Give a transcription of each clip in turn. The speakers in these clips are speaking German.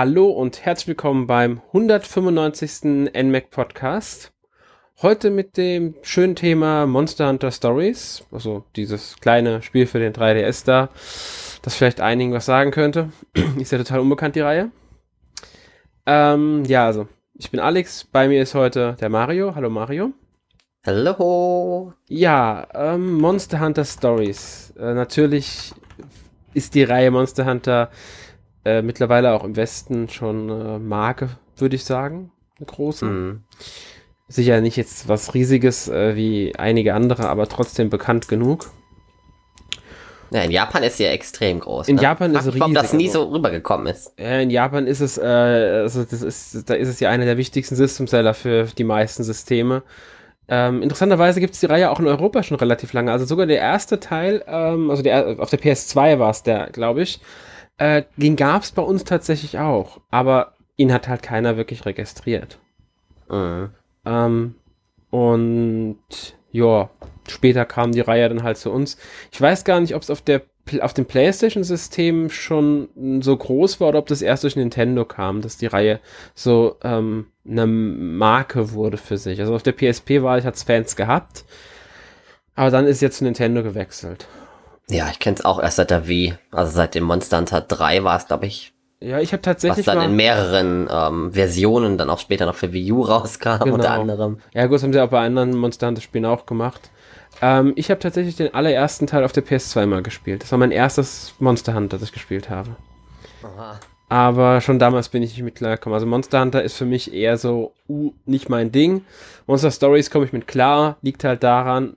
Hallo und herzlich willkommen beim 195. NMAC Podcast. Heute mit dem schönen Thema Monster Hunter Stories, also dieses kleine Spiel für den 3DS da, das vielleicht einigen was sagen könnte. ist ja total unbekannt, die Reihe. Ähm, ja, also, ich bin Alex, bei mir ist heute der Mario. Hallo Mario. Hallo. Ja, ähm, Monster Hunter Stories. Äh, natürlich ist die Reihe Monster Hunter äh, mittlerweile auch im Westen schon äh, Marke, würde ich sagen. Eine große. Mhm. Sicher nicht jetzt was Riesiges äh, wie einige andere, aber trotzdem bekannt genug. Ja, in Japan ist sie ja extrem groß. In ne? Japan ist es riesig. Warum das nie so rübergekommen ist. Ja, in Japan ist es, äh, also das ist, da ist es ja einer der wichtigsten System-Seller für die meisten Systeme. Ähm, interessanterweise gibt es die Reihe auch in Europa schon relativ lange. Also sogar der erste Teil, ähm, also der, auf der PS2 war es der, glaube ich, äh, den gab es bei uns tatsächlich auch, aber ihn hat halt keiner wirklich registriert. Mhm. Ähm, und ja, später kam die Reihe dann halt zu uns. Ich weiß gar nicht, ob es auf der auf dem PlayStation-System schon so groß war oder ob das erst durch Nintendo kam, dass die Reihe so ähm, eine Marke wurde für sich. Also auf der PSP war ich, hat es Fans gehabt, aber dann ist jetzt zu Nintendo gewechselt. Ja, ich kenne es auch erst seit der Wii. Also seit dem Monster Hunter 3 war es, glaube ich. Ja, ich habe tatsächlich. Was dann in mehreren ähm, Versionen dann auch später noch für Wii U rauskam, genau. unter anderem. Ja, gut, das haben sie auch bei anderen Monster Hunter Spielen auch gemacht. Ähm, ich habe tatsächlich den allerersten Teil auf der PS2 mal gespielt. Das war mein erstes Monster Hunter, das ich gespielt habe. Aha. Aber schon damals bin ich nicht mit klargekommen. Also Monster Hunter ist für mich eher so, uh, nicht mein Ding. Monster Stories komme ich mit klar, liegt halt daran,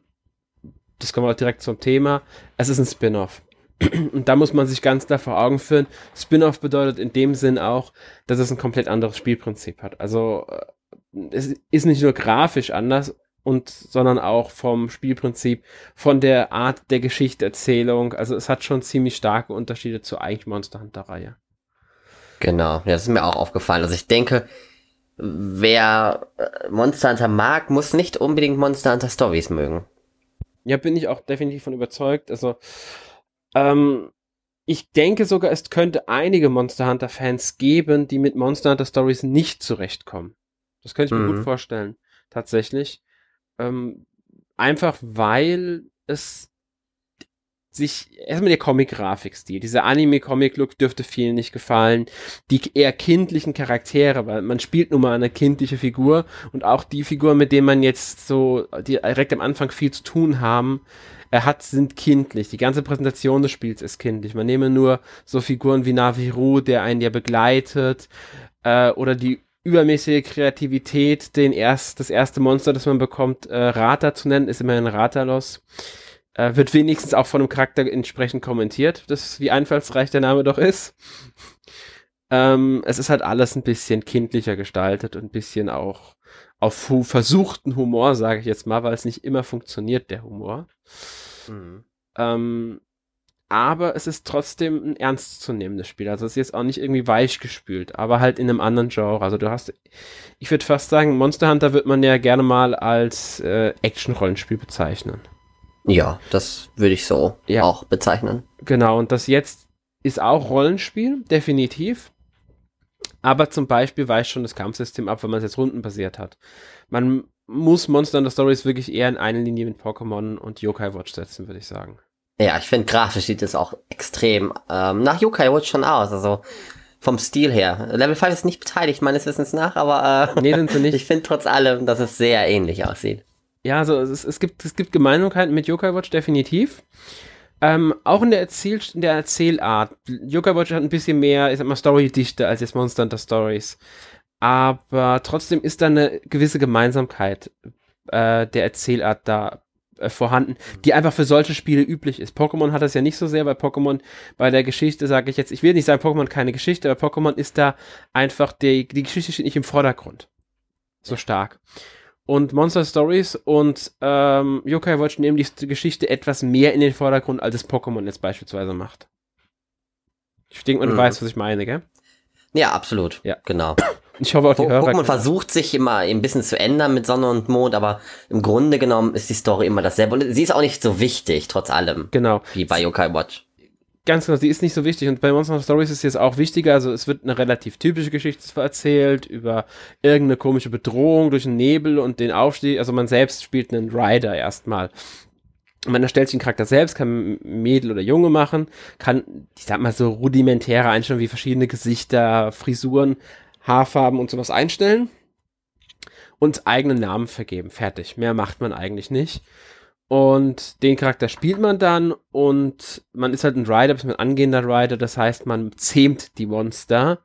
das kommen wir auch direkt zum Thema, es ist ein Spin-off. Und da muss man sich ganz klar vor Augen führen, Spin-off bedeutet in dem Sinn auch, dass es ein komplett anderes Spielprinzip hat. Also äh, es ist nicht nur grafisch anders und sondern auch vom Spielprinzip, von der Art der Geschichterzählung. Also es hat schon ziemlich starke Unterschiede zur eigentlich Monster Hunter Reihe. Genau, ja, das ist mir auch aufgefallen. Also ich denke, wer äh, Monster Hunter mag, muss nicht unbedingt Monster Hunter Stories mögen. Ja, bin ich auch definitiv von überzeugt. Also, ähm, ich denke sogar, es könnte einige Monster Hunter Fans geben, die mit Monster Hunter Stories nicht zurechtkommen. Das könnte ich mir mhm. gut vorstellen. Tatsächlich. Ähm, einfach weil es sich erstmal der Comic-Grafikstil, dieser Anime-Comic-Look dürfte vielen nicht gefallen. Die eher kindlichen Charaktere, weil man spielt nun mal eine kindliche Figur und auch die Figur, mit denen man jetzt so direkt am Anfang viel zu tun haben, er hat, sind kindlich. Die ganze Präsentation des Spiels ist kindlich. Man nehme nur so Figuren wie Naviru, der einen ja begleitet, äh, oder die übermäßige Kreativität, den erst, das erste Monster, das man bekommt, äh, Rata zu nennen, ist immerhin Ratalos. Äh, wird wenigstens auch von dem Charakter entsprechend kommentiert, das, wie einfallsreich der Name doch ist. ähm, es ist halt alles ein bisschen kindlicher gestaltet und ein bisschen auch auf hu versuchten Humor, sage ich jetzt mal, weil es nicht immer funktioniert, der Humor. Mhm. Ähm, aber es ist trotzdem ein ernstzunehmendes Spiel. Also es ist jetzt auch nicht irgendwie weich gespült, aber halt in einem anderen Genre. Also du hast, ich würde fast sagen, Monster Hunter wird man ja gerne mal als äh, Action-Rollenspiel bezeichnen. Ja, das würde ich so ja. auch bezeichnen. Genau, und das jetzt ist auch Rollenspiel, definitiv. Aber zum Beispiel weicht schon das Kampfsystem ab, wenn man es jetzt rundenbasiert hat. Man muss Monster Hunter Stories wirklich eher in eine Linie mit Pokémon und Yokai Watch setzen, würde ich sagen. Ja, ich finde grafisch sieht es auch extrem ähm, nach Yokai Watch schon aus. Also vom Stil her. Level 5 ist nicht beteiligt, meines Wissens nach, aber äh, nee, sind sie nicht. ich finde trotz allem, dass es sehr ähnlich aussieht. Ja, also es, es, gibt, es gibt Gemeinsamkeiten mit Yokai Watch definitiv. Ähm, auch in der, Erzähl in der Erzählart. Yokai Watch hat ein bisschen mehr, ich sag mal, Story-Dichte als jetzt Monster Hunter Stories. Aber trotzdem ist da eine gewisse Gemeinsamkeit äh, der Erzählart da äh, vorhanden, die einfach für solche Spiele üblich ist. Pokémon hat das ja nicht so sehr, weil Pokémon bei der Geschichte, sage ich jetzt, ich will nicht sagen, Pokémon keine Geschichte, aber Pokémon ist da einfach, die, die Geschichte steht nicht im Vordergrund. So stark. Und Monster Stories und ähm, Yokai Watch nehmen die Geschichte etwas mehr in den Vordergrund, als es Pokémon jetzt beispielsweise macht. Ich denke du mhm. weißt, was ich meine, gell? Ja, absolut. Ja, genau. Ich hoffe auch die Hörer. Pokémon versucht sich immer ein bisschen zu ändern mit Sonne und Mond, aber im Grunde genommen ist die Story immer dasselbe. Und sie ist auch nicht so wichtig, trotz allem. Genau. Wie bei Yokai Watch. Ganz genau, sie ist nicht so wichtig. Und bei Monster Stories ist sie jetzt auch wichtiger. Also es wird eine relativ typische Geschichte erzählt über irgendeine komische Bedrohung durch den Nebel und den Aufstieg. Also man selbst spielt einen Rider erstmal. Man erstellt sich den Charakter selbst, kann Mädel oder Junge machen, kann, ich sag mal so rudimentäre Einstellungen wie verschiedene Gesichter, Frisuren, Haarfarben und sowas einstellen und eigenen Namen vergeben. Fertig. Mehr macht man eigentlich nicht. Und den Charakter spielt man dann und man ist halt ein Rider, bis ein angehender Rider, das heißt, man zähmt die Monster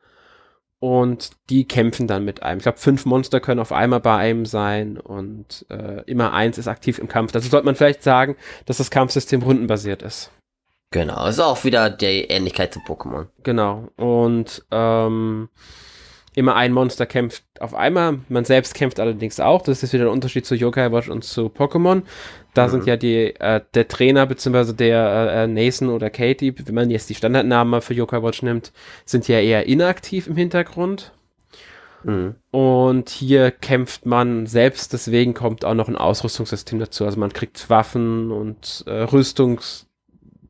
und die kämpfen dann mit einem. Ich glaube, fünf Monster können auf einmal bei einem sein und äh, immer eins ist aktiv im Kampf. Dazu sollte man vielleicht sagen, dass das Kampfsystem rundenbasiert ist. Genau, ist auch wieder die Ähnlichkeit zu Pokémon. Genau, und ähm, immer ein Monster kämpft auf einmal. Man selbst kämpft allerdings auch. Das ist wieder der Unterschied zu Yokai Watch und zu Pokémon. Da mhm. sind ja die, äh, der Trainer beziehungsweise der äh, Nathan oder Katie, wenn man jetzt die Standardnamen für Yokai Watch nimmt, sind ja eher inaktiv im Hintergrund. Mhm. Und hier kämpft man selbst, deswegen kommt auch noch ein Ausrüstungssystem dazu. Also man kriegt Waffen und äh, Rüstungs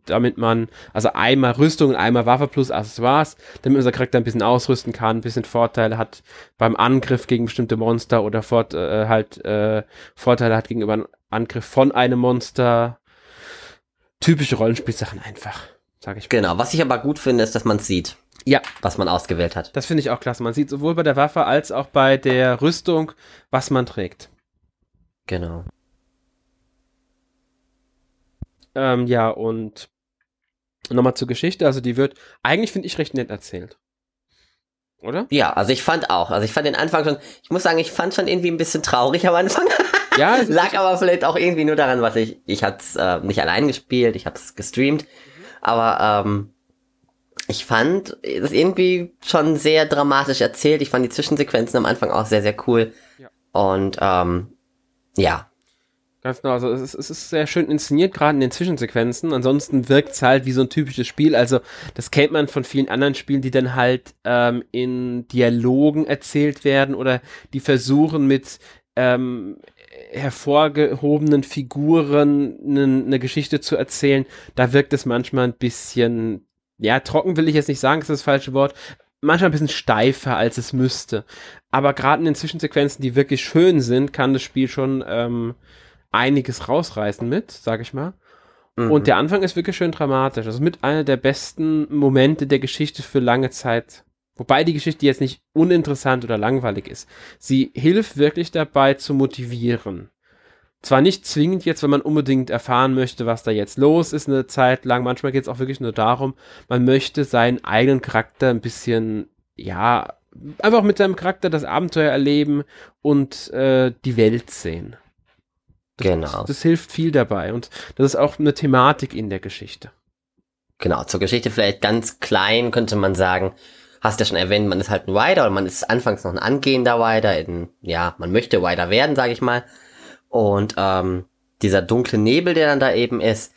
damit man, also einmal Rüstung und einmal Waffe plus Accessoires, damit unser Charakter ein bisschen ausrüsten kann, ein bisschen Vorteile hat beim Angriff gegen bestimmte Monster oder fort, äh, halt äh, Vorteile hat gegenüber einem Angriff von einem Monster. Typische Rollenspielsachen einfach, sage ich. Mal. Genau, was ich aber gut finde, ist, dass man sieht. Ja. Was man ausgewählt hat. Das finde ich auch klasse. Man sieht sowohl bei der Waffe als auch bei der Rüstung, was man trägt. Genau. Ähm, ja, und nochmal zur Geschichte, also die wird eigentlich, finde ich, recht nett erzählt. Oder? Ja, also ich fand auch. Also ich fand den Anfang schon, ich muss sagen, ich fand schon irgendwie ein bisschen traurig am Anfang. Ja, lag aber vielleicht auch irgendwie nur daran, was ich, ich hatte es äh, nicht allein gespielt, ich habe es gestreamt, mhm. aber ähm, ich fand es irgendwie schon sehr dramatisch erzählt. Ich fand die Zwischensequenzen am Anfang auch sehr, sehr cool. Ja. Und ähm, ja, Ganz genau, also es ist, es ist sehr schön inszeniert, gerade in den Zwischensequenzen. Ansonsten wirkt es halt wie so ein typisches Spiel. Also das kennt man von vielen anderen Spielen, die dann halt ähm, in Dialogen erzählt werden oder die versuchen mit ähm, hervorgehobenen Figuren eine ne Geschichte zu erzählen. Da wirkt es manchmal ein bisschen, ja, trocken will ich jetzt nicht sagen, ist das falsche Wort, manchmal ein bisschen steifer, als es müsste. Aber gerade in den Zwischensequenzen, die wirklich schön sind, kann das Spiel schon ähm, einiges rausreißen mit, sag ich mal. Mhm. Und der Anfang ist wirklich schön dramatisch. Ist mit einer der besten Momente der Geschichte für lange Zeit. Wobei die Geschichte jetzt nicht uninteressant oder langweilig ist. Sie hilft wirklich dabei zu motivieren. Zwar nicht zwingend jetzt, wenn man unbedingt erfahren möchte, was da jetzt los ist, eine Zeit lang. Manchmal geht es auch wirklich nur darum, man möchte seinen eigenen Charakter ein bisschen, ja, einfach mit seinem Charakter das Abenteuer erleben und äh, die Welt sehen. Das, genau. Das hilft viel dabei und das ist auch eine Thematik in der Geschichte. Genau, zur Geschichte vielleicht ganz klein könnte man sagen, hast ja schon erwähnt, man ist halt ein Rider oder man ist anfangs noch ein angehender Rider, in, ja, man möchte Rider werden, sage ich mal. Und ähm, dieser dunkle Nebel, der dann da eben ist,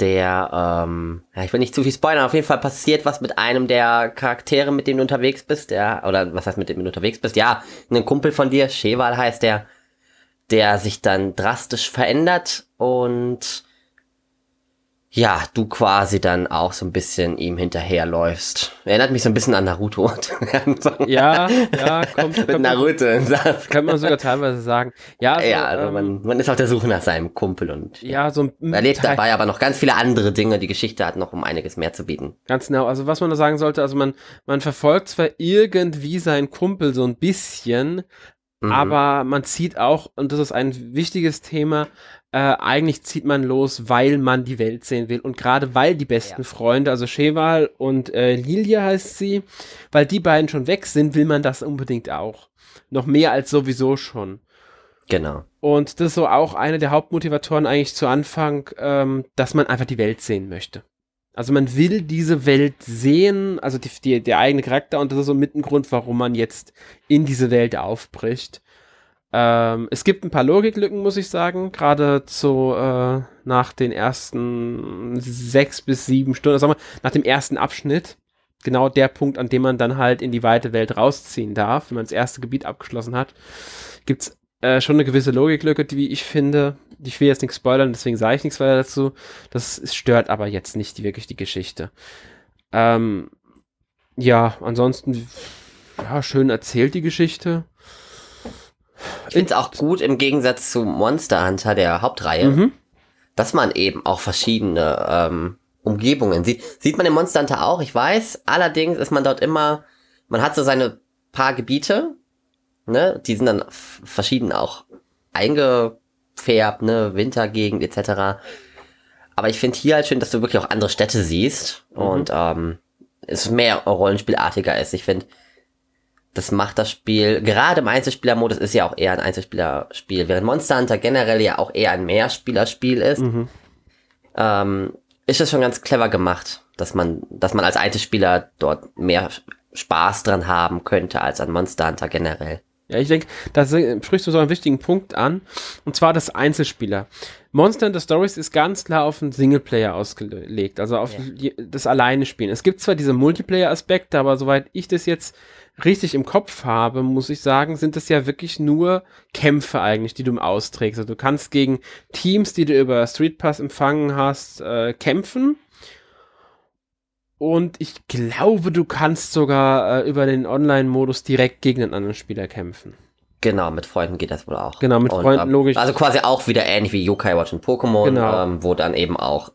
der, ähm, ja, ich will nicht zu viel spoilern, auf jeden Fall passiert was mit einem der Charaktere, mit dem du unterwegs bist, der, oder was heißt mit dem du unterwegs bist? Ja, ein Kumpel von dir, Sheval heißt der, der sich dann drastisch verändert und ja, du quasi dann auch so ein bisschen ihm hinterherläufst. Erinnert mich so ein bisschen an Naruto. ja, ja, kommt, Mit Naruto. Kann man sogar teilweise sagen. Ja, also, ja, also ähm, man, man ist auf der Suche nach seinem Kumpel und ja, so ein, erlebt dabei aber noch ganz viele andere Dinge. Die Geschichte hat noch um einiges mehr zu bieten. Ganz genau. Also was man da sagen sollte, also man, man verfolgt zwar irgendwie seinen Kumpel so ein bisschen, Mhm. Aber man zieht auch, und das ist ein wichtiges Thema, äh, eigentlich zieht man los, weil man die Welt sehen will. Und gerade weil die besten ja. Freunde, also Cheval und äh, Lilia heißt sie, weil die beiden schon weg sind, will man das unbedingt auch. Noch mehr als sowieso schon. Genau. Und das ist so auch eine der Hauptmotivatoren eigentlich zu Anfang, ähm, dass man einfach die Welt sehen möchte. Also man will diese Welt sehen, also die, die, der eigene Charakter und das ist so mit ein Grund, warum man jetzt in diese Welt aufbricht. Ähm, es gibt ein paar Logiklücken, muss ich sagen, gerade so äh, nach den ersten sechs bis sieben Stunden, sagen wir, nach dem ersten Abschnitt, genau der Punkt, an dem man dann halt in die weite Welt rausziehen darf, wenn man das erste Gebiet abgeschlossen hat, gibt's äh, schon eine gewisse Logiklücke, die wie ich finde. Ich will jetzt nichts spoilern, deswegen sage ich nichts weiter dazu. Das stört aber jetzt nicht die, wirklich die Geschichte. Ähm, ja, ansonsten, ja, schön erzählt die Geschichte. Ich finde es auch gut im Gegensatz zu Monster Hunter, der Hauptreihe, mhm. dass man eben auch verschiedene ähm, Umgebungen sieht. Sieht man im Monster Hunter auch, ich weiß. Allerdings ist man dort immer, man hat so seine paar Gebiete, ne, die sind dann verschieden auch eingefärbt, ne, Wintergegend etc. Aber ich finde hier halt schön, dass du wirklich auch andere Städte siehst mhm. und ähm, es mehr Rollenspielartiger ist. Ich finde, das macht das Spiel, gerade im Einzelspielermodus ist ja auch eher ein Einzelspielerspiel, während Monster Hunter generell ja auch eher ein Mehrspielerspiel ist. Mhm. Ähm, ist es schon ganz clever gemacht, dass man, dass man als Einzelspieler dort mehr Spaß dran haben könnte als an Monster Hunter generell. Ja, ich denke, da sprichst du so einen wichtigen Punkt an, und zwar das Einzelspieler. Monster Hunter Stories ist ganz klar auf den Singleplayer ausgelegt, also auf ja. das Alleine spielen. Es gibt zwar diese Multiplayer-Aspekte, aber soweit ich das jetzt richtig im Kopf habe, muss ich sagen, sind das ja wirklich nur Kämpfe eigentlich, die du austrägst. Also du kannst gegen Teams, die du über Street Pass empfangen hast, äh, kämpfen und ich glaube, du kannst sogar äh, über den Online-Modus direkt gegen einen anderen Spieler kämpfen. Genau, mit Freunden geht das wohl auch. Genau, mit und, Freunden, ähm, logisch. Also quasi auch wieder ähnlich wie Yokai Watch und Pokémon, genau. ähm, wo dann eben auch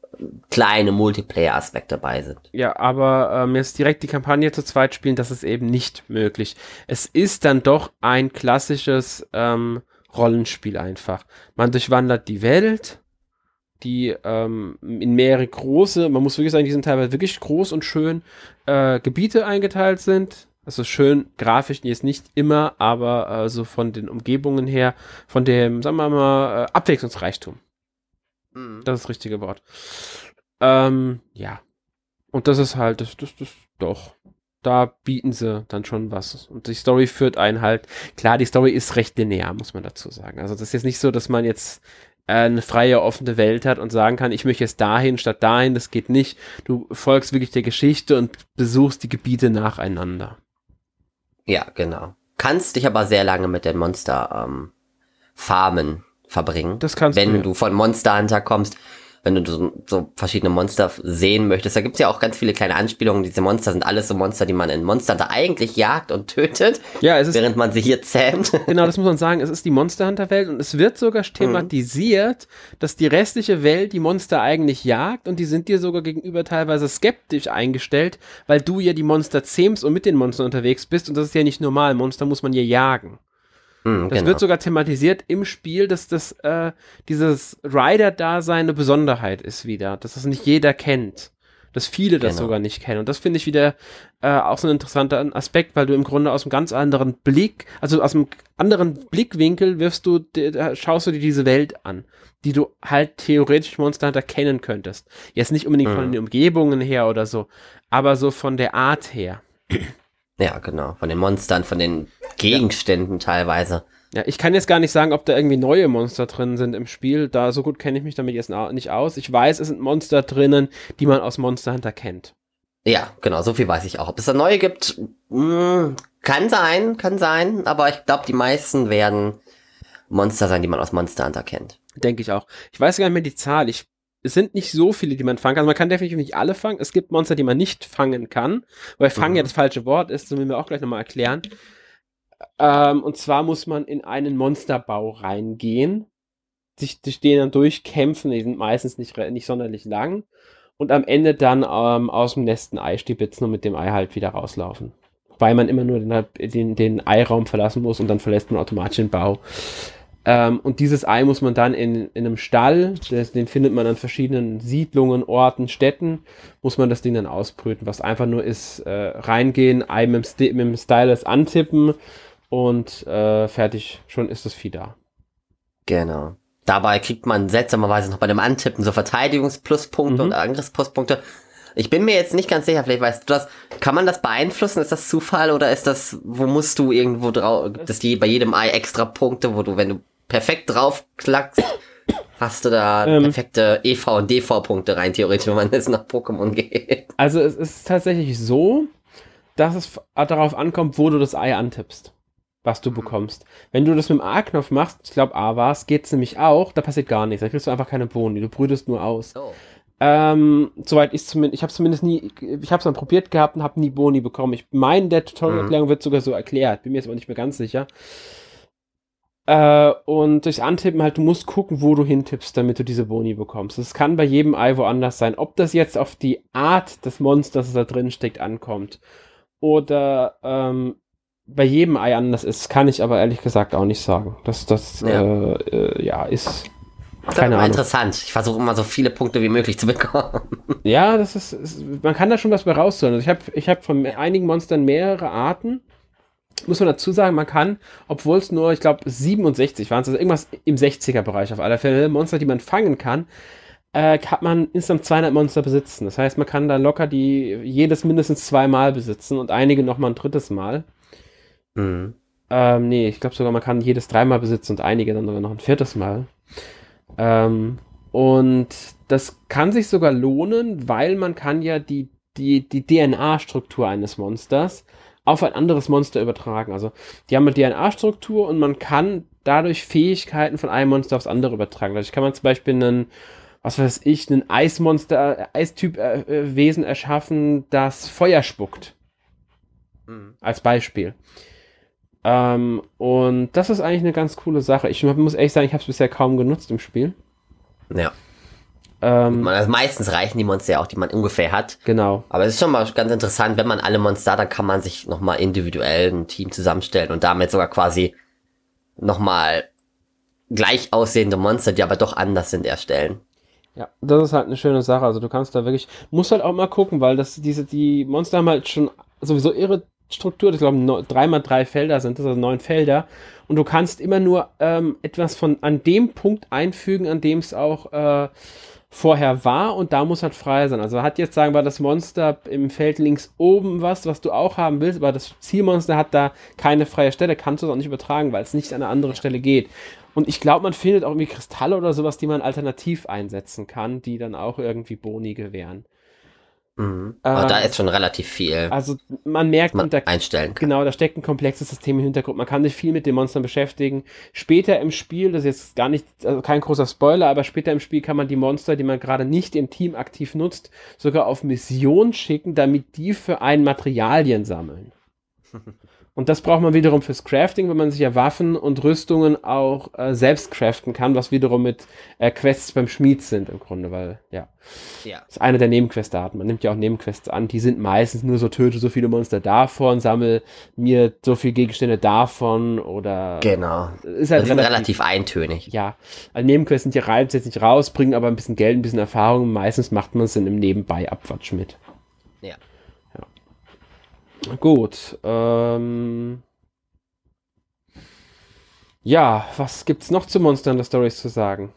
kleine Multiplayer-Aspekte dabei sind. Ja, aber ähm, jetzt direkt die Kampagne zu zweit spielen, das ist eben nicht möglich. Es ist dann doch ein klassisches ähm, Rollenspiel einfach. Man durchwandert die Welt, die ähm, in mehrere große, man muss wirklich sagen, die sind teilweise wirklich groß und schön äh, Gebiete eingeteilt sind. Also schön grafisch jetzt nicht immer, aber äh, so von den Umgebungen her, von dem, sagen wir mal, äh, Abwechslungsreichtum. Mhm. Das ist das richtige Wort. Ähm, ja. Und das ist halt, das, das, das, doch. Da bieten sie dann schon was. Und die Story führt einen halt, klar, die Story ist recht linear, muss man dazu sagen. Also das ist jetzt nicht so, dass man jetzt eine freie, offene Welt hat und sagen kann, ich möchte jetzt dahin statt dahin, das geht nicht. Du folgst wirklich der Geschichte und besuchst die Gebiete nacheinander. Ja, genau. Kannst dich aber sehr lange mit den Monster ähm, Farmen verbringen. Das kannst wenn du. Wenn du von Monster Hunter kommst, wenn du so, so verschiedene Monster sehen möchtest. Da gibt's ja auch ganz viele kleine Anspielungen. Diese Monster sind alles so Monster, die man in Monster Hunter eigentlich jagt und tötet, ja, es ist, während man sie hier zähmt. Genau, das muss man sagen. Es ist die Monster Hunter Welt und es wird sogar thematisiert, mhm. dass die restliche Welt die Monster eigentlich jagt und die sind dir sogar gegenüber teilweise skeptisch eingestellt, weil du ja die Monster zähmst und mit den Monstern unterwegs bist und das ist ja nicht normal. Monster muss man ja jagen. Mm, das genau. wird sogar thematisiert im Spiel, dass das äh, dieses Rider-Dasein eine Besonderheit ist wieder, dass das nicht jeder kennt. Dass viele das genau. sogar nicht kennen. Und das finde ich wieder äh, auch so ein interessanter Aspekt, weil du im Grunde aus einem ganz anderen Blick, also aus einem anderen Blickwinkel wirfst du, schaust du dir diese Welt an, die du halt theoretisch Monster Hunter kennen könntest. Jetzt nicht unbedingt mhm. von den Umgebungen her oder so, aber so von der Art her. Ja, genau. Von den Monstern, von den Gegenständen ja. teilweise. Ja, ich kann jetzt gar nicht sagen, ob da irgendwie neue Monster drin sind im Spiel. Da so gut kenne ich mich damit jetzt nicht aus. Ich weiß, es sind Monster drinnen, die man aus Monster Hunter kennt. Ja, genau, so viel weiß ich auch. Ob es da neue gibt, mh, hm, kann sein, kann sein, aber ich glaube, die meisten werden Monster sein, die man aus Monster Hunter kennt. Denke ich auch. Ich weiß gar nicht mehr die Zahl. Ich es sind nicht so viele, die man fangen kann. Also man kann definitiv nicht alle fangen. Es gibt Monster, die man nicht fangen kann, weil fangen mhm. ja das falsche Wort ist, das müssen wir auch gleich nochmal erklären. Ähm, und zwar muss man in einen Monsterbau reingehen, sich den dann durchkämpfen, die sind meistens nicht, nicht sonderlich lang und am Ende dann ähm, aus dem Nest ein Ei stibitzen und mit dem Ei halt wieder rauslaufen. Weil man immer nur den, den, den Eiraum verlassen muss und dann verlässt man automatisch den Bau. Ähm, und dieses Ei muss man dann in, in einem Stall, das, den findet man an verschiedenen Siedlungen, Orten, Städten, muss man das Ding dann ausbrüten, was einfach nur ist, äh, reingehen, Ei mit dem, mit dem Stylus antippen und äh, fertig, schon ist das Vieh da. Genau. Dabei kriegt man seltsamerweise noch bei dem Antippen so Verteidigungspluspunkte mhm. und Angriffspluspunkte. Ich bin mir jetzt nicht ganz sicher, vielleicht weißt du das. Kann man das beeinflussen? Ist das Zufall oder ist das, wo musst du irgendwo drauf, es die bei jedem Ei extra Punkte, wo du, wenn du perfekt draufklackst, hast du da ähm, perfekte EV und DV-Punkte rein, theoretisch, wenn man jetzt nach Pokémon geht. Also es ist tatsächlich so, dass es darauf ankommt, wo du das Ei antippst. was du bekommst. Wenn du das mit dem A-Knopf machst, ich glaube A war es, geht es nämlich auch, da passiert gar nichts. Da kriegst du einfach keine Boni, du brütest nur aus. Oh. Ähm, soweit ich zumindest, ich habe zumindest nie, ich habe es mal probiert gehabt und habe nie Boni bekommen. Ich meine, der Tutorial-Erklärung mhm. wird sogar so erklärt, bin mir jetzt aber nicht mehr ganz sicher. Äh, und durchs Antippen halt, du musst gucken, wo du hintippst, damit du diese Boni bekommst. Das kann bei jedem Ei woanders sein. Ob das jetzt auf die Art des Monsters, das da drin steckt, ankommt. Oder ähm, bei jedem Ei anders ist, kann ich aber ehrlich gesagt auch nicht sagen. Das, das ja, äh, äh, ja ist das ist interessant. Ich versuche immer so viele Punkte wie möglich zu bekommen. Ja, das ist, ist man kann da schon was bei rausholen. Also ich habe ich hab von einigen Monstern mehrere Arten. Muss man dazu sagen, man kann, obwohl es nur, ich glaube, 67 waren, also irgendwas im 60er-Bereich auf alle Fälle, Monster, die man fangen kann, äh, kann man insgesamt 200 Monster besitzen. Das heißt, man kann da locker die jedes mindestens zweimal besitzen und einige nochmal ein drittes Mal. Mhm. Ähm, nee, ich glaube sogar, man kann jedes dreimal besitzen und einige dann sogar noch ein viertes Mal. Ähm, und das kann sich sogar lohnen, weil man kann ja die, die, die DNA-Struktur eines Monsters auf ein anderes Monster übertragen. Also die haben eine DNA-Struktur und man kann dadurch Fähigkeiten von einem Monster aufs andere übertragen. Also kann man zum Beispiel einen, was weiß ich, einen Eismonster, Eistyp-Wesen äh, erschaffen, das Feuer spuckt. Mhm. Als Beispiel. Ähm, und das ist eigentlich eine ganz coole Sache. Ich muss ehrlich sagen, ich habe es bisher kaum genutzt im Spiel. Ja. Ähm, also meistens reichen die Monster ja auch, die man ungefähr hat. Genau. Aber es ist schon mal ganz interessant, wenn man alle Monster hat, dann kann man sich nochmal individuell ein Team zusammenstellen und damit sogar quasi nochmal gleich aussehende Monster, die aber doch anders sind, erstellen. Ja, das ist halt eine schöne Sache. Also du kannst da wirklich, musst halt auch mal gucken, weil das, diese, die Monster haben halt schon sowieso ihre Struktur, ich glaube, drei mal drei Felder sind das, also neun Felder. Und du kannst immer nur ähm, etwas von an dem Punkt einfügen, an dem es auch äh, vorher war und da muss halt frei sein. Also hat jetzt, sagen wir, das Monster im Feld links oben was, was du auch haben willst, aber das Zielmonster hat da keine freie Stelle, kannst du es auch nicht übertragen, weil es nicht an eine andere Stelle geht. Und ich glaube, man findet auch irgendwie Kristalle oder sowas, die man alternativ einsetzen kann, die dann auch irgendwie Boni gewähren. Mhm. Aber ähm, da ist schon relativ viel. Also man merkt, man da, einstellen kann. genau, da steckt ein komplexes System im Hintergrund. Man kann sich viel mit den Monstern beschäftigen. Später im Spiel, das ist jetzt gar nicht, also kein großer Spoiler, aber später im Spiel kann man die Monster, die man gerade nicht im Team aktiv nutzt, sogar auf Mission schicken, damit die für einen Materialien sammeln. Und das braucht man wiederum fürs Crafting, wenn man sich ja Waffen und Rüstungen auch äh, selbst craften kann, was wiederum mit äh, Quests beim Schmied sind im Grunde, weil ja, ja. das ist eine der Nebenquestarten. Man nimmt ja auch Nebenquests an, die sind meistens nur so töte so viele Monster davon, sammel mir so viele Gegenstände davon oder genau. Ist halt relativ, relativ, eintönig. Ja, also Nebenquests sind ja rein, jetzt nicht raus, bringen aber ein bisschen Geld, ein bisschen Erfahrung. Meistens macht man es in einem Nebenbei Abwatsch mit. Ja. Gut. Ähm ja, was gibt's noch zu Monster Hunter Stories zu sagen?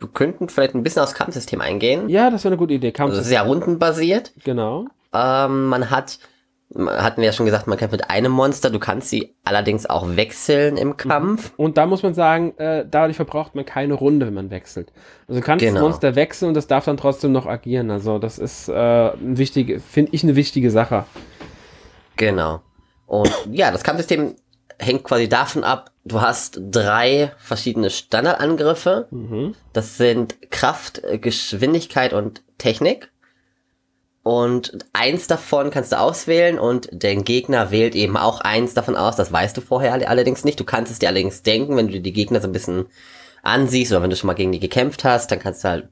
Wir könnten vielleicht ein bisschen aufs Kampfsystem eingehen. Ja, das wäre eine gute Idee. Kampfsystem. Also sehr rundenbasiert. Genau. Ähm, man hat, hatten wir ja schon gesagt, man kämpft mit einem Monster. Du kannst sie allerdings auch wechseln im Kampf. Und da muss man sagen, äh, dadurch verbraucht man keine Runde, wenn man wechselt. Also du kannst genau. das Monster wechseln und das darf dann trotzdem noch agieren. Also das ist äh, ein wichtige, finde ich eine wichtige Sache. Genau. Und ja, das Kampfsystem hängt quasi davon ab, du hast drei verschiedene Standardangriffe. Mhm. Das sind Kraft, Geschwindigkeit und Technik. Und eins davon kannst du auswählen und der Gegner wählt eben auch eins davon aus. Das weißt du vorher allerdings nicht. Du kannst es dir allerdings denken, wenn du dir die Gegner so ein bisschen ansiehst oder wenn du schon mal gegen die gekämpft hast, dann kannst du halt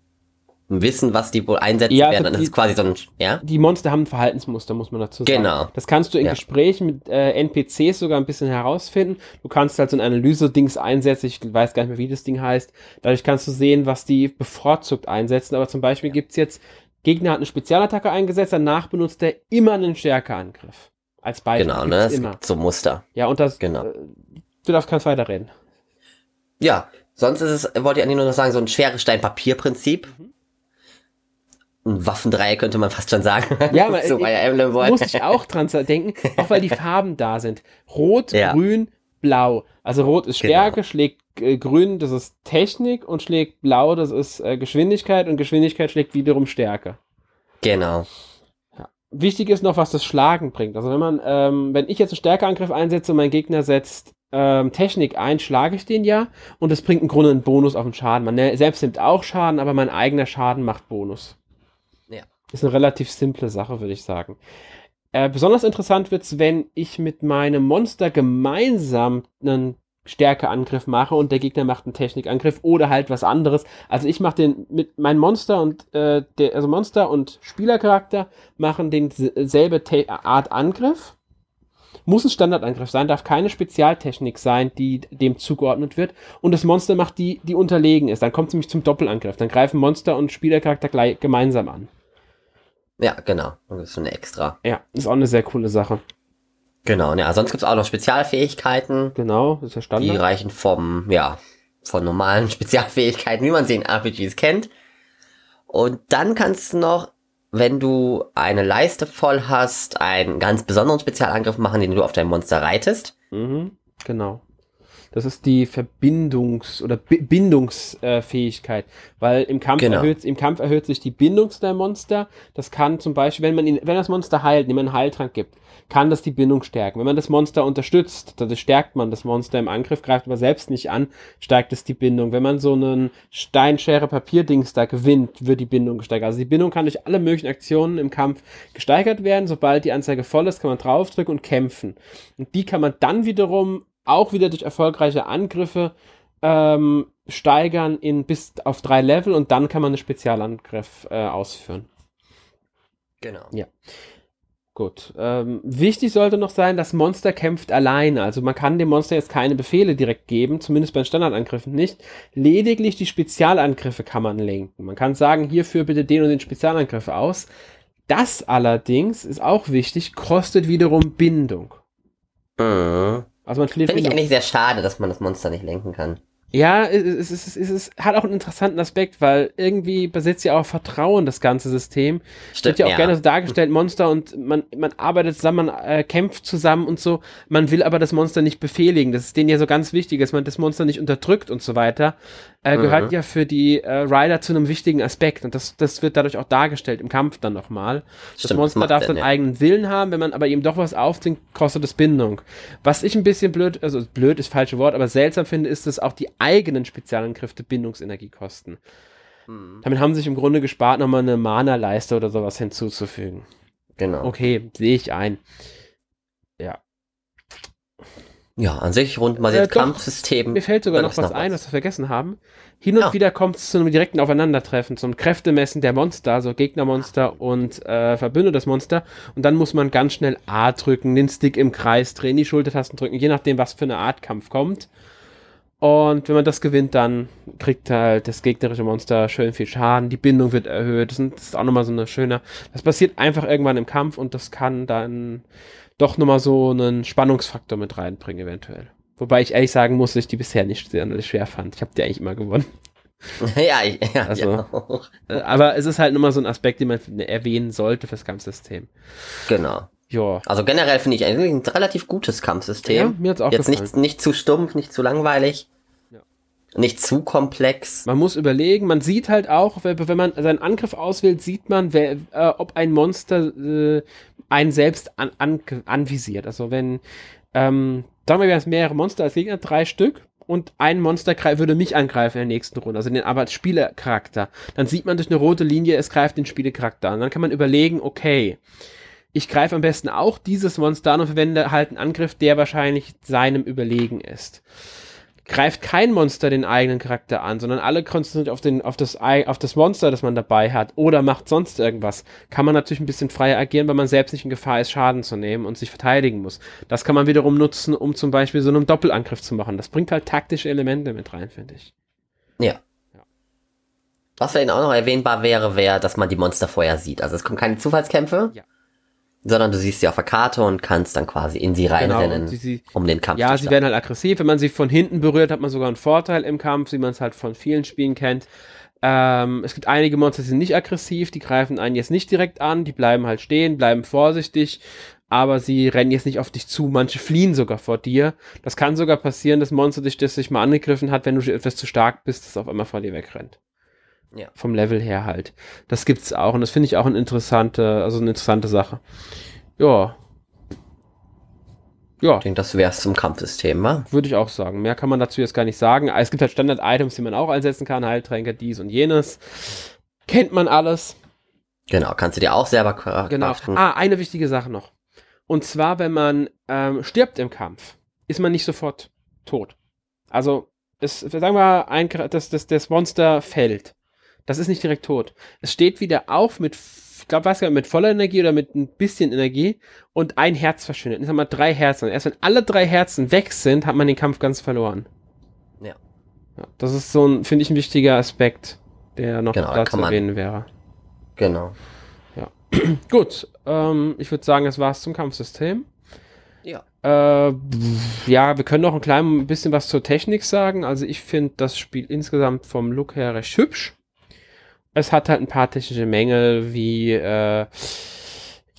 wissen, was die wohl einsetzen ja, werden. Dann die, ist quasi so ein, ja? Die Monster haben ein Verhaltensmuster, muss man dazu sagen. Genau. Das kannst du in ja. Gesprächen mit äh, NPCs sogar ein bisschen herausfinden. Du kannst halt so ein Analyse-Dings einsetzen, ich weiß gar nicht mehr, wie das Ding heißt. Dadurch kannst du sehen, was die bevorzugt einsetzen. Aber zum Beispiel gibt's jetzt, Gegner hat eine Spezialattacke eingesetzt, danach benutzt er immer einen Stärkeangriff. Als Beispiel. Genau, ne? Das immer. so Muster. Ja, und das, genau. Äh, du darfst keins weiterreden. Ja, sonst ist es, wollte ich eigentlich nur noch sagen, so ein schweres Stein-Papier-Prinzip. Mhm ein Waffendreier könnte man fast schon sagen. Ja, aber so Fire Emblem muss ich auch dran denken, auch weil die Farben da sind. Rot, ja. grün, blau. Also rot ist Stärke, genau. schlägt äh, grün, das ist Technik und schlägt blau, das ist äh, Geschwindigkeit und Geschwindigkeit schlägt wiederum Stärke. Genau. Ja. wichtig ist noch, was das Schlagen bringt. Also wenn man, ähm, wenn ich jetzt einen Stärkeangriff einsetze und mein Gegner setzt ähm, Technik ein, schlage ich den ja und das bringt im Grunde einen Bonus auf den Schaden. Man ne, selbst nimmt auch Schaden, aber mein eigener Schaden macht Bonus. Ist eine relativ simple Sache, würde ich sagen. Äh, besonders interessant wird es, wenn ich mit meinem Monster gemeinsam einen Stärkeangriff mache und der Gegner macht einen Technikangriff oder halt was anderes. Also ich mache den mit meinem Monster und äh, der, also Monster und Spielercharakter machen denselbe Art Angriff. Muss ein Standardangriff sein, darf keine Spezialtechnik sein, die dem zugeordnet wird. Und das Monster macht die, die unterlegen ist. Dann kommt es nämlich zum Doppelangriff. Dann greifen Monster und Spielercharakter gleich, gemeinsam an. Ja, genau. Das ist eine extra. Ja, ist auch eine sehr coole Sache. Genau, ja, sonst gibt's auch noch Spezialfähigkeiten. Genau, das ist ja Standard. Die reichen vom, ja, von normalen Spezialfähigkeiten, wie man sie in RPGs kennt. Und dann kannst du noch, wenn du eine Leiste voll hast, einen ganz besonderen Spezialangriff machen, den du auf dein Monster reitest. Mhm, genau. Das ist die Verbindungs- oder B Bindungsfähigkeit, äh, weil im Kampf, genau. erhöht, im Kampf erhöht sich die Bindung zu deinem Monster. Das kann zum Beispiel, wenn man ihn, wenn das Monster heilt, dem einen Heiltrank gibt, kann das die Bindung stärken. Wenn man das Monster unterstützt, dann stärkt man das Monster im Angriff, greift aber selbst nicht an, stärkt es die Bindung. Wenn man so einen Steinschere-Papier-Dings da gewinnt, wird die Bindung gesteigert. Also die Bindung kann durch alle möglichen Aktionen im Kampf gesteigert werden. Sobald die Anzeige voll ist, kann man draufdrücken und kämpfen. Und die kann man dann wiederum auch wieder durch erfolgreiche Angriffe ähm, steigern in bis auf drei Level und dann kann man einen Spezialangriff äh, ausführen. Genau. Ja. Gut. Ähm, wichtig sollte noch sein, das Monster kämpft alleine. Also man kann dem Monster jetzt keine Befehle direkt geben, zumindest bei Standardangriffen nicht. Lediglich die Spezialangriffe kann man lenken. Man kann sagen, hierfür bitte den und den Spezialangriff aus. Das allerdings ist auch wichtig, kostet wiederum Bindung. Mhm. Also man verliert. Finde ich eigentlich sehr schade, dass man das Monster nicht lenken kann. Ja, es, es, es, es, hat auch einen interessanten Aspekt, weil irgendwie besitzt ja auch Vertrauen das ganze System. Stimmt, Wird ja auch ja. gerne so dargestellt, Monster und man, man arbeitet zusammen, man äh, kämpft zusammen und so. Man will aber das Monster nicht befehligen. Das ist denen ja so ganz wichtig, dass man das Monster nicht unterdrückt und so weiter. Äh, gehört mhm. ja für die äh, Rider zu einem wichtigen Aspekt und das, das wird dadurch auch dargestellt im Kampf dann nochmal. Das Monster darf seinen ja. eigenen Willen haben, wenn man aber ihm doch was aufzwingt, kostet es Bindung. Was ich ein bisschen blöd, also blöd ist falsche Wort, aber seltsam finde, ist, dass auch die eigenen Spezialangriffe Bindungsenergie kosten. Hm. Damit haben sie sich im Grunde gespart, nochmal eine Mana-Leiste oder sowas hinzuzufügen. Genau. Okay, sehe ich ein. Ja. Ja, an sich rund mal äh, Kampfsystem. Mir fällt sogar noch was noch ein, was wir vergessen haben. Hin und ja. wieder kommt es zu einem direkten Aufeinandertreffen, zum Kräftemessen der Monster, also Gegnermonster und äh, verbündetes Monster. Und dann muss man ganz schnell A drücken, den Stick im Kreis drehen, die Schultertasten drücken, je nachdem, was für eine Art Kampf kommt. Und wenn man das gewinnt, dann kriegt halt das gegnerische Monster schön viel Schaden, die Bindung wird erhöht. Das ist auch nochmal so eine schöne. Das passiert einfach irgendwann im Kampf und das kann dann doch nochmal so einen Spannungsfaktor mit reinbringen, eventuell. Wobei ich ehrlich sagen muss, dass ich die bisher nicht sehr schwer fand. Ich habe die eigentlich immer gewonnen. ja, ich, ja, also, ja. Äh, aber es ist halt nochmal so ein Aspekt, den man erwähnen sollte fürs Kampfsystem. Genau. Ja. Also generell finde ich eigentlich ein relativ gutes Kampfsystem. Ja, mir hat's auch Jetzt nicht, nicht zu stumpf, nicht zu langweilig. Nicht zu komplex. Man muss überlegen, man sieht halt auch, wenn man seinen Angriff auswählt, sieht man, wer, äh, ob ein Monster äh, einen selbst an, an, anvisiert. Also wenn, ähm, sagen wir, wir haben mehrere Monster als Gegner, drei Stück, und ein Monster würde mich angreifen in der nächsten Runde, also den aber als Spielercharakter. Dann sieht man durch eine rote Linie, es greift den Spielercharakter an. Dann kann man überlegen, okay, ich greife am besten auch dieses Monster an und verwende halt einen Angriff, der wahrscheinlich seinem überlegen ist. Greift kein Monster den eigenen Charakter an, sondern alle konzentrieren sich auf, den, auf, das, auf das Monster, das man dabei hat, oder macht sonst irgendwas, kann man natürlich ein bisschen freier agieren, weil man selbst nicht in Gefahr ist, Schaden zu nehmen und sich verteidigen muss. Das kann man wiederum nutzen, um zum Beispiel so einen Doppelangriff zu machen. Das bringt halt taktische Elemente mit rein, finde ich. Ja. ja. Was vielleicht auch noch erwähnbar wäre, wäre, dass man die Monster vorher sieht. Also es kommen keine Zufallskämpfe. Ja sondern du siehst sie auf der Karte und kannst dann quasi in sie reinrennen, genau, sie, um den Kampf ja, zu Ja, sie werden halt aggressiv. Wenn man sie von hinten berührt, hat man sogar einen Vorteil im Kampf, wie man es halt von vielen Spielen kennt. Ähm, es gibt einige Monster, die sind nicht aggressiv, die greifen einen jetzt nicht direkt an, die bleiben halt stehen, bleiben vorsichtig, aber sie rennen jetzt nicht auf dich zu, manche fliehen sogar vor dir. Das kann sogar passieren, dass Monster dich das sich mal angegriffen hat, wenn du etwas zu stark bist, das auf einmal vor dir wegrennt. Ja. Vom Level her halt. Das gibt's auch und das finde ich auch eine interessante, also eine interessante Sache. Ja. Ja. Ich denke, das wäre es zum Kampfsystem, wa? Würde ich auch sagen. Mehr kann man dazu jetzt gar nicht sagen. Es gibt halt Standard-Items, die man auch einsetzen kann, Heiltränke, dies und jenes. Kennt man alles. Genau, kannst du dir auch selber craften. Genau. Ah, eine wichtige Sache noch. Und zwar, wenn man ähm, stirbt im Kampf, ist man nicht sofort tot. Also, es, sagen wir, ein, das, das, das Monster fällt. Das ist nicht direkt tot. Es steht wieder auf mit, ich glaube, was mit voller Energie oder mit ein bisschen Energie und ein Herz verschwindet. Ich sag mal drei Herzen. Erst wenn alle drei Herzen weg sind, hat man den Kampf ganz verloren. Ja. ja das ist so ein, finde ich, ein wichtiger Aspekt, der noch genau, da zu erwähnen wäre. Genau. Ja. Gut, ähm, ich würde sagen, das war's zum Kampfsystem. Ja. Äh, ja, wir können noch ein klein bisschen was zur Technik sagen. Also ich finde das Spiel insgesamt vom Look her recht hübsch. Es hat halt ein paar technische Mängel, wie äh,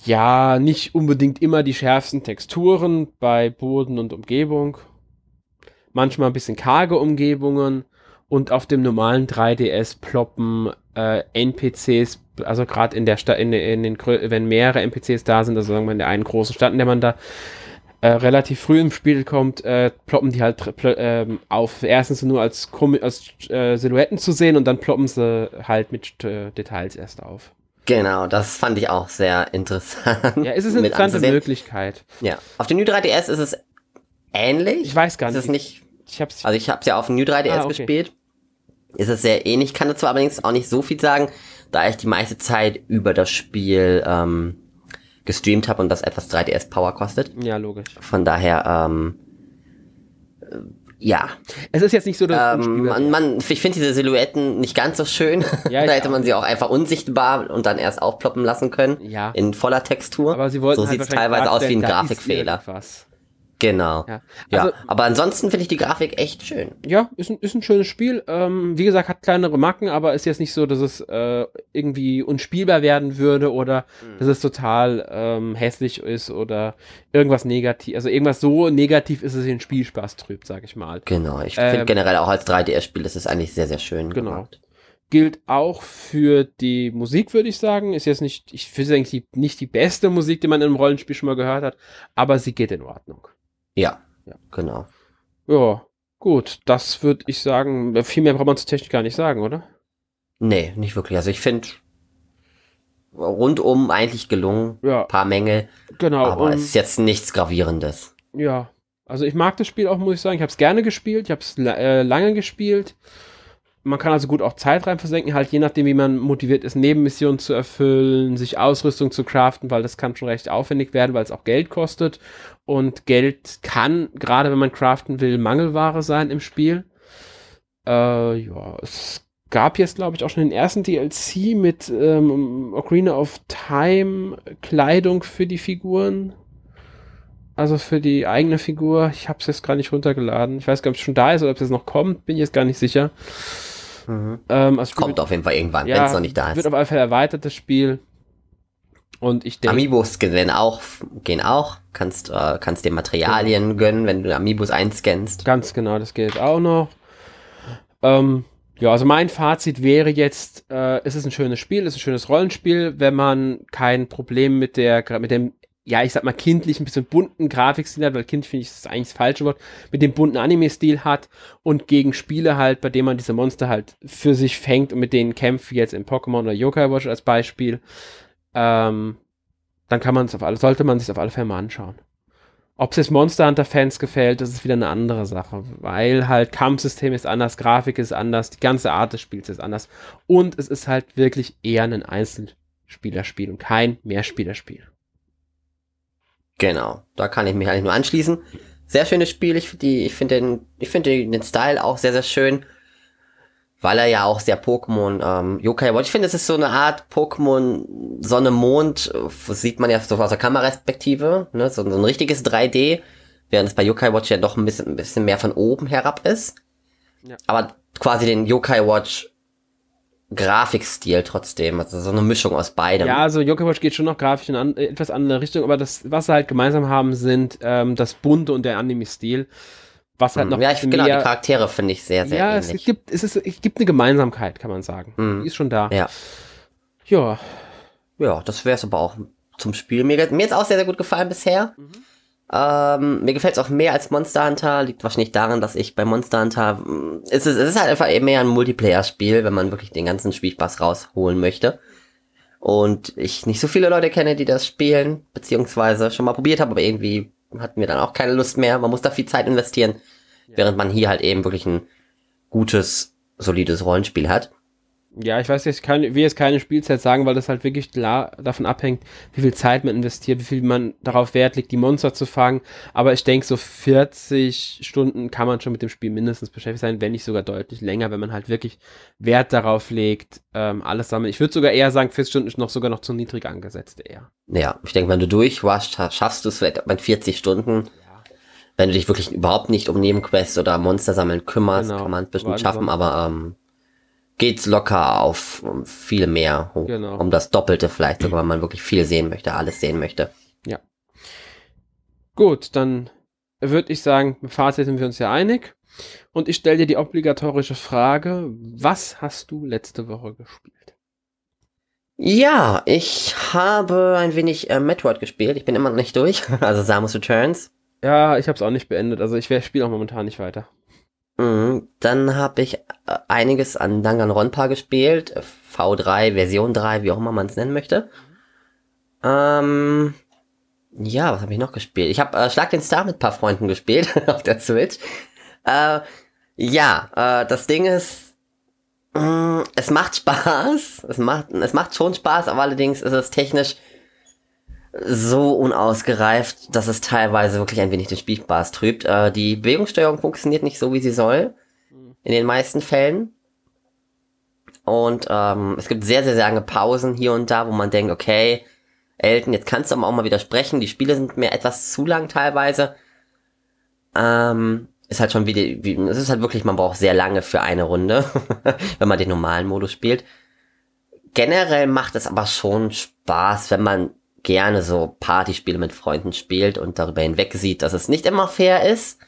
ja, nicht unbedingt immer die schärfsten Texturen bei Boden und Umgebung. Manchmal ein bisschen karge Umgebungen und auf dem normalen 3DS ploppen äh, NPCs, also gerade in der Stadt, in, in, den, wenn mehrere NPCs da sind, also sagen wir in der einen großen Stadt, in der man da äh, relativ früh im Spiel kommt, äh, ploppen die halt äh, auf. Erstens nur als, als äh, Silhouetten zu sehen und dann ploppen sie halt mit äh, Details erst auf. Genau, das fand ich auch sehr interessant. Ja, ist es eine interessante Möglichkeit. Ja, auf dem New 3DS ist es ähnlich. Ich weiß gar nicht. Ist es nicht ich hab's also ich habe es ja auf dem New 3DS ah, okay. gespielt ist es sehr ähnlich. Kann dazu allerdings auch nicht so viel sagen, da ich die meiste Zeit über das Spiel ähm, gestreamt habe und das etwas 3DS Power kostet. Ja, logisch. Von daher, ähm, äh, ja. Es ist jetzt nicht so, dass ähm, man, man, ich finde diese Silhouetten nicht ganz so schön. Ja, da hätte man sie auch einfach unsichtbar und dann erst aufploppen lassen können. Ja. In voller Textur. Aber sie wollten so halt sieht es teilweise aus wie ein Grafikfehler. Genau. Ja, also, ja. aber ansonsten finde ich die Grafik echt schön. Ja, ist ein, ist ein schönes Spiel. Ähm, wie gesagt, hat kleinere Macken, aber ist jetzt nicht so, dass es äh, irgendwie unspielbar werden würde oder mhm. dass es total ähm, hässlich ist oder irgendwas negativ. Also irgendwas so negativ ist es in Spielspaß trübt, sag ich mal. Genau, ich ähm, finde generell auch als 3DS-Spiel ist es eigentlich sehr, sehr schön genau. gemacht gilt auch für die Musik, würde ich sagen. Ist jetzt nicht, ich finde eigentlich nicht die beste Musik, die man im Rollenspiel schon mal gehört hat, aber sie geht in Ordnung. Ja, ja. genau. Ja, gut, das würde ich sagen, viel mehr braucht man zur Technik gar nicht sagen, oder? Nee, nicht wirklich. Also ich finde rundum eigentlich gelungen. Ja. Paar Mängel. Genau. Aber es ist jetzt nichts Gravierendes. Ja. Also ich mag das Spiel auch, muss ich sagen. Ich habe es gerne gespielt. Ich habe es äh, lange gespielt. Man kann also gut auch Zeit rein versenken, halt je nachdem, wie man motiviert ist, Nebenmissionen zu erfüllen, sich Ausrüstung zu craften, weil das kann schon recht aufwendig werden, weil es auch Geld kostet. Und Geld kann, gerade wenn man craften will, Mangelware sein im Spiel. Äh, ja, es gab jetzt, glaube ich, auch schon den ersten DLC mit ähm, Ocarina of Time Kleidung für die Figuren. Also für die eigene Figur. Ich habe es jetzt gar nicht runtergeladen. Ich weiß gar nicht, ob es schon da ist oder ob es noch kommt. Bin ich jetzt gar nicht sicher. Mhm. Ähm, also Kommt wird, auf jeden Fall irgendwann, ja, wenn es noch nicht da ist. Wird auf jeden Fall erweitert, das Spiel. Und ich denke. Amiibos gehen auch, gehen auch. Kannst, äh, kannst dir Materialien genau. gönnen, wenn du Amiibos einscannst. Ganz genau, das geht auch noch. Ähm, ja, also mein Fazit wäre jetzt, äh, es ist ein schönes Spiel, es ist ein schönes Rollenspiel, wenn man kein Problem mit der, mit dem ja, ich sag mal, kindlich ein bisschen bunten Grafikstil hat, weil Kind finde ich das ist eigentlich das falsche Wort, mit dem bunten Anime-Stil hat und gegen Spiele halt, bei denen man diese Monster halt für sich fängt und mit denen kämpft, wie jetzt in Pokémon oder Yokai Watch als Beispiel, ähm, dann kann man es auf alle, sollte man sich auf alle Fälle mal anschauen. Ob es jetzt Monster Hunter Fans gefällt, das ist wieder eine andere Sache, weil halt Kampfsystem ist anders, Grafik ist anders, die ganze Art des Spiels ist anders und es ist halt wirklich eher ein Einzelspielerspiel und kein Mehrspielerspiel. Genau, da kann ich mich eigentlich nur anschließen. Sehr schönes Spiel, ich, die, ich finde den, ich finde den Style auch sehr, sehr schön, weil er ja auch sehr Pokémon, ähm, Yokai Watch, ich finde, es ist so eine Art Pokémon Sonne, Mond, das sieht man ja so aus der Kameraperspektive, ne, so, so ein richtiges 3D, während es bei Yokai Watch ja doch ein bisschen, ein bisschen mehr von oben herab ist. Ja. Aber quasi den Yokai Watch Grafikstil trotzdem, also so eine Mischung aus beidem. Ja, also Watch geht schon noch grafisch in an, etwas andere Richtung, aber das, was sie halt gemeinsam haben, sind ähm, das Bunte und der Anime-Stil. was halt mhm. noch ja, ich, genau, mehr, die Charaktere finde ich sehr, sehr ja, ähnlich. es gibt, es, ist, es gibt eine Gemeinsamkeit, kann man sagen. Mhm. Die ist schon da. Ja. Ja. Ja, das wäre es aber auch zum Spiel. Mir, mir ist auch sehr, sehr gut gefallen bisher. Mhm. Ähm, mir gefällt es auch mehr als Monster Hunter. Liegt wahrscheinlich daran, dass ich bei Monster Hunter. Mm, es ist, es ist halt einfach mehr ein Multiplayer-Spiel, wenn man wirklich den ganzen Spielspaß rausholen möchte. Und ich nicht so viele Leute kenne, die das spielen, beziehungsweise schon mal probiert haben, aber irgendwie hatten wir dann auch keine Lust mehr. Man muss da viel Zeit investieren, ja. während man hier halt eben wirklich ein gutes, solides Rollenspiel hat. Ja, ich weiß jetzt, kann, will jetzt keine Spielzeit sagen, weil das halt wirklich klar davon abhängt, wie viel Zeit man investiert, wie viel man darauf Wert legt, die Monster zu fangen. Aber ich denke, so 40 Stunden kann man schon mit dem Spiel mindestens beschäftigt sein, wenn nicht sogar deutlich länger, wenn man halt wirklich Wert darauf legt, ähm, alles sammeln. Ich würde sogar eher sagen, 40 Stunden ist noch sogar noch zu niedrig angesetzt eher. Ja, ich denke, wenn du durchwascht, schaffst du es mit 40 Stunden. Wenn du dich wirklich überhaupt nicht um Nebenquests oder Monster sammeln kümmerst, genau. kann man es bestimmt schaffen, aber ähm, geht's locker auf viel mehr, um, genau. um das Doppelte vielleicht, sogar wenn man wirklich viel sehen möchte, alles sehen möchte. Ja. Gut, dann würde ich sagen, im Fazit sind wir uns ja einig. Und ich stelle dir die obligatorische Frage, was hast du letzte Woche gespielt? Ja, ich habe ein wenig äh, Metroid gespielt. Ich bin immer noch nicht durch, also Samus Returns. Ja, ich habe es auch nicht beendet. Also ich spiele auch momentan nicht weiter. Mhm. Dann habe ich äh, einiges an Danganronpa gespielt, V3, Version 3, wie auch immer man es nennen möchte. Ähm, ja, was habe ich noch gespielt? Ich habe äh, Schlag den Star mit ein paar Freunden gespielt auf der Switch. Äh, ja, äh, das Ding ist, mh, mm, es macht Spaß. Es macht, es macht schon Spaß, aber allerdings ist es technisch so unausgereift, dass es teilweise wirklich ein wenig den Spielspaß trübt. Äh, die Bewegungssteuerung funktioniert nicht so, wie sie soll. In den meisten Fällen. Und ähm, es gibt sehr, sehr, sehr lange Pausen hier und da, wo man denkt, okay, Elton, jetzt kannst du aber auch mal widersprechen. Die Spiele sind mir etwas zu lang teilweise. Ähm, ist halt schon wie, wie es ist halt wirklich, man braucht sehr lange für eine Runde, wenn man den normalen Modus spielt. Generell macht es aber schon Spaß, wenn man gerne so Partyspiele mit Freunden spielt und darüber hinweg sieht, dass es nicht immer fair ist,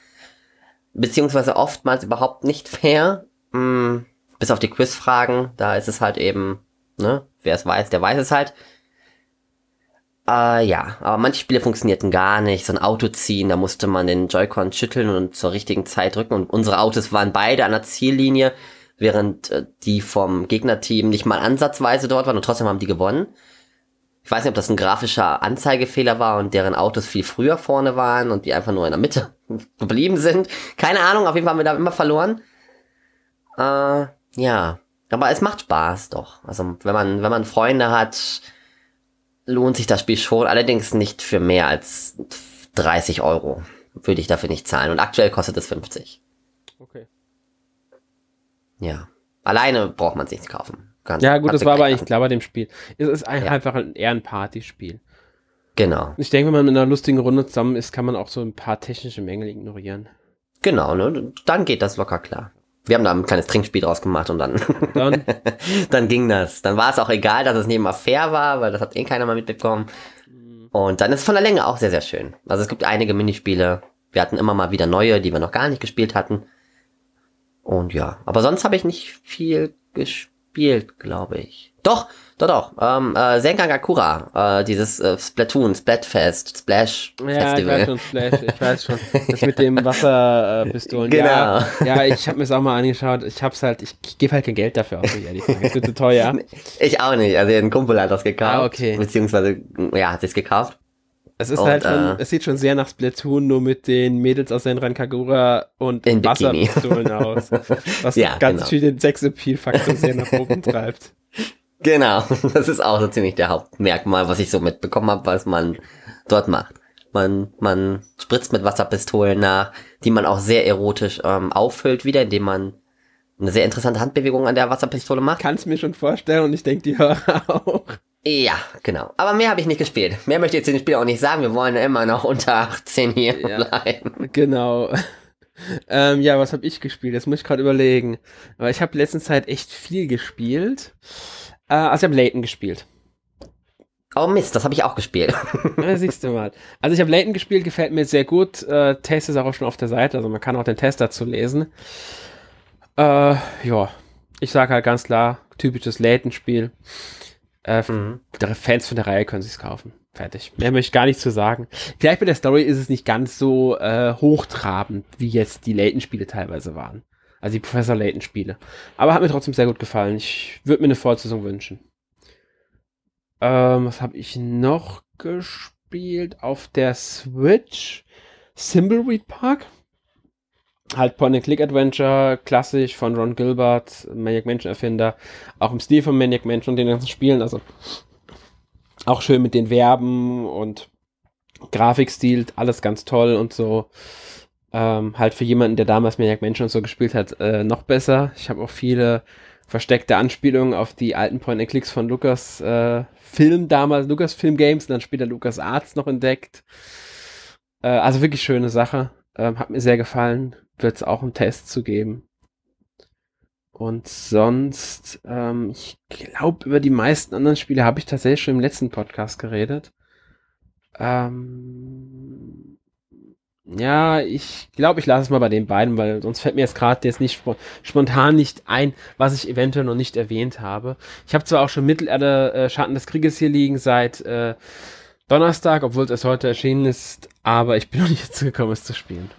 beziehungsweise oftmals überhaupt nicht fair. Hm, bis auf die Quizfragen, da ist es halt eben, ne, wer es weiß, der weiß es halt. Äh, ja, aber manche Spiele funktionierten gar nicht. So ein Auto ziehen, da musste man den Joy-Con schütteln und zur richtigen Zeit drücken. Und unsere Autos waren beide an der Ziellinie, während äh, die vom Gegnerteam nicht mal ansatzweise dort waren und trotzdem haben die gewonnen. Ich weiß nicht, ob das ein grafischer Anzeigefehler war und deren Autos viel früher vorne waren und die einfach nur in der Mitte geblieben sind. Keine Ahnung, auf jeden Fall haben wir da immer verloren. Äh, ja, aber es macht Spaß doch. Also wenn man, wenn man Freunde hat, lohnt sich das Spiel schon. Allerdings nicht für mehr als 30 Euro. Würde ich dafür nicht zahlen. Und aktuell kostet es 50. Okay. Ja. Alleine braucht man es nicht kaufen. Ganz ja, gut, das war aber eigentlich klar bei dem Spiel. Es ist ein, ja. einfach ein, eher ein Partyspiel. Genau. Ich denke, wenn man in einer lustigen Runde zusammen ist, kann man auch so ein paar technische Mängel ignorieren. Genau, ne? Dann geht das locker klar. Wir haben da ein kleines Trinkspiel draus gemacht und dann, dann? dann ging das. Dann war es auch egal, dass es nicht immer fair war, weil das hat eh keiner mal mitbekommen. Und dann ist es von der Länge auch sehr, sehr schön. Also es gibt einige Minispiele. Wir hatten immer mal wieder neue, die wir noch gar nicht gespielt hatten. Und ja, aber sonst habe ich nicht viel gespielt gespielt, glaube ich. Doch, doch, doch. Ähm, äh, Senkagakura, äh, dieses äh, Splatoon, Splatfest, Splash ja, Festival. Ich weiß schon, Splash, ich weiß schon. Das mit dem Wasserpistolen. Genau. Ja, ja ich habe mir das auch mal angeschaut. Ich hab's halt, ich, ich gebe halt kein Geld dafür aus, ehrlich sagen. Das wird zu teuer. Ich auch nicht. Also ein Kumpel hat das gekauft. Ah, okay. Beziehungsweise, ja, hat sich's gekauft. Es ist und, halt schon, äh, es sieht schon sehr nach Splatoon, nur mit den Mädels aus Senran Kagura und Wasserpistolen aus. Was ja, ganz genau. viel den Sexappeal-Faktor sehr nach oben treibt. Genau, das ist auch so ziemlich der Hauptmerkmal, was ich so mitbekommen habe, was man dort macht. Man, man spritzt mit Wasserpistolen nach, die man auch sehr erotisch ähm, auffüllt wieder, indem man eine sehr interessante Handbewegung an der Wasserpistole macht. Kannst mir schon vorstellen und ich denke die Hörer auch. Ja, genau. Aber mehr habe ich nicht gespielt. Mehr möchte ich jetzt in dem Spiel auch nicht sagen. Wir wollen immer noch unter 18 hier ja, bleiben. Genau. Ähm, ja, was habe ich gespielt? Das muss ich gerade überlegen. Aber ich habe letzten Zeit echt viel gespielt. Äh, also ich habe Layton gespielt. Oh Mist, das habe ich auch gespielt. ja, siehst du mal. Also ich habe Layton gespielt, gefällt mir sehr gut. Äh, Test ist auch schon auf der Seite, also man kann auch den Test dazu lesen. Äh, ja, ich sage halt ganz klar, typisches Layton-Spiel. Äh, mhm. Fans von der Reihe können sich kaufen. Fertig. Mehr möchte ich gar nicht zu sagen. Vielleicht bei der Story ist es nicht ganz so äh, hochtrabend, wie jetzt die Layton-Spiele teilweise waren. Also die Professor Layton-Spiele. Aber hat mir trotzdem sehr gut gefallen. Ich würde mir eine Fortsetzung wünschen. Ähm, was habe ich noch gespielt auf der Switch? Thimbleweed Park. Halt Point-and-Click-Adventure, klassisch von Ron Gilbert, Maniac Mansion Erfinder. Auch im Stil von Maniac Mansion und den ganzen Spielen. Also auch schön mit den Verben und Grafikstil, alles ganz toll und so. Ähm, halt für jemanden, der damals Maniac Mansion und so gespielt hat, äh, noch besser. Ich habe auch viele versteckte Anspielungen auf die alten Point-and-Clicks von Lukas äh, Film damals, Lukas Film Games, und dann später Lukas Arts noch entdeckt. Äh, also wirklich schöne Sache. Ähm, hat mir sehr gefallen. Wird es auch einen Test zu geben. Und sonst, ähm, ich glaube, über die meisten anderen Spiele habe ich tatsächlich schon im letzten Podcast geredet. Ähm, ja, ich glaube, ich lasse es mal bei den beiden, weil sonst fällt mir jetzt gerade jetzt nicht spontan nicht ein, was ich eventuell noch nicht erwähnt habe. Ich habe zwar auch schon Mittelerde äh, Schatten des Krieges hier liegen seit äh, Donnerstag, obwohl es heute erschienen ist, aber ich bin noch nicht dazu gekommen, es zu spielen.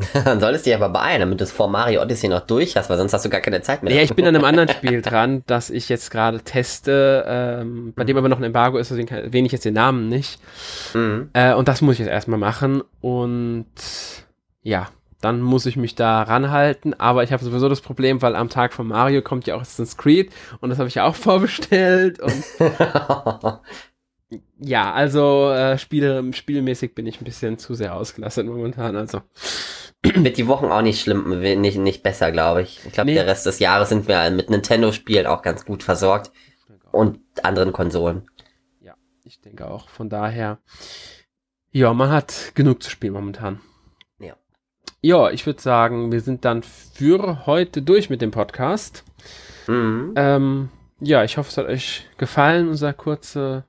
Dann solltest du dich aber beeilen, damit du es vor Mario Odyssey noch durch hast, weil sonst hast du gar keine Zeit mehr. Ja, ich bin an einem anderen Spiel dran, das ich jetzt gerade teste, ähm, bei dem aber noch ein Embargo ist, deswegen erwähne ich jetzt den Namen nicht. Mhm. Äh, und das muss ich jetzt erstmal machen. Und ja, dann muss ich mich da ranhalten. Aber ich habe sowieso das Problem, weil am Tag von Mario kommt ja auch Assassin's Creed und das habe ich ja auch vorbestellt. Ja, also äh, Spiele, spielmäßig bin ich ein bisschen zu sehr ausgelastet momentan. Also wird die Wochen auch nicht schlimm, nicht, nicht besser, glaube ich. Ich glaube, nee. der Rest des Jahres sind wir mit Nintendo-Spielen auch ganz gut versorgt. Und anderen Konsolen. Ja, ich denke auch. Von daher, ja, man hat genug zu spielen momentan. Ja. Ja, ich würde sagen, wir sind dann für heute durch mit dem Podcast. Mhm. Ähm, ja, ich hoffe, es hat euch gefallen, unser kurze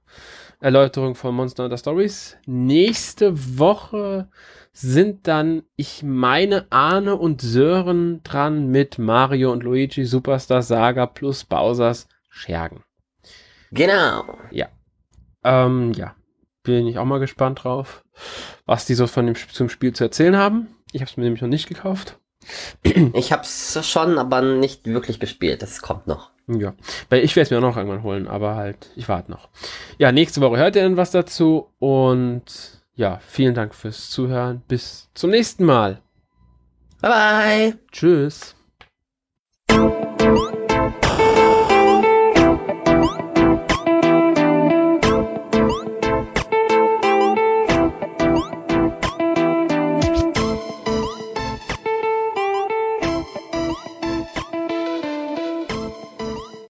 Erläuterung von Monster Hunter Stories. Nächste Woche sind dann, ich meine, Arne und Sören dran mit Mario und Luigi Superstar Saga plus Bowsers Schergen. Genau. Ja. Ähm, ja. Bin ich auch mal gespannt drauf, was die so von dem zum Spiel zu erzählen haben. Ich habe es mir nämlich noch nicht gekauft. Ich habe es schon, aber nicht wirklich gespielt. Das kommt noch. Ja, weil ich werde es mir auch noch irgendwann holen, aber halt, ich warte noch. Ja, nächste Woche hört ihr dann was dazu und ja, vielen Dank fürs Zuhören. Bis zum nächsten Mal. Bye bye. Tschüss.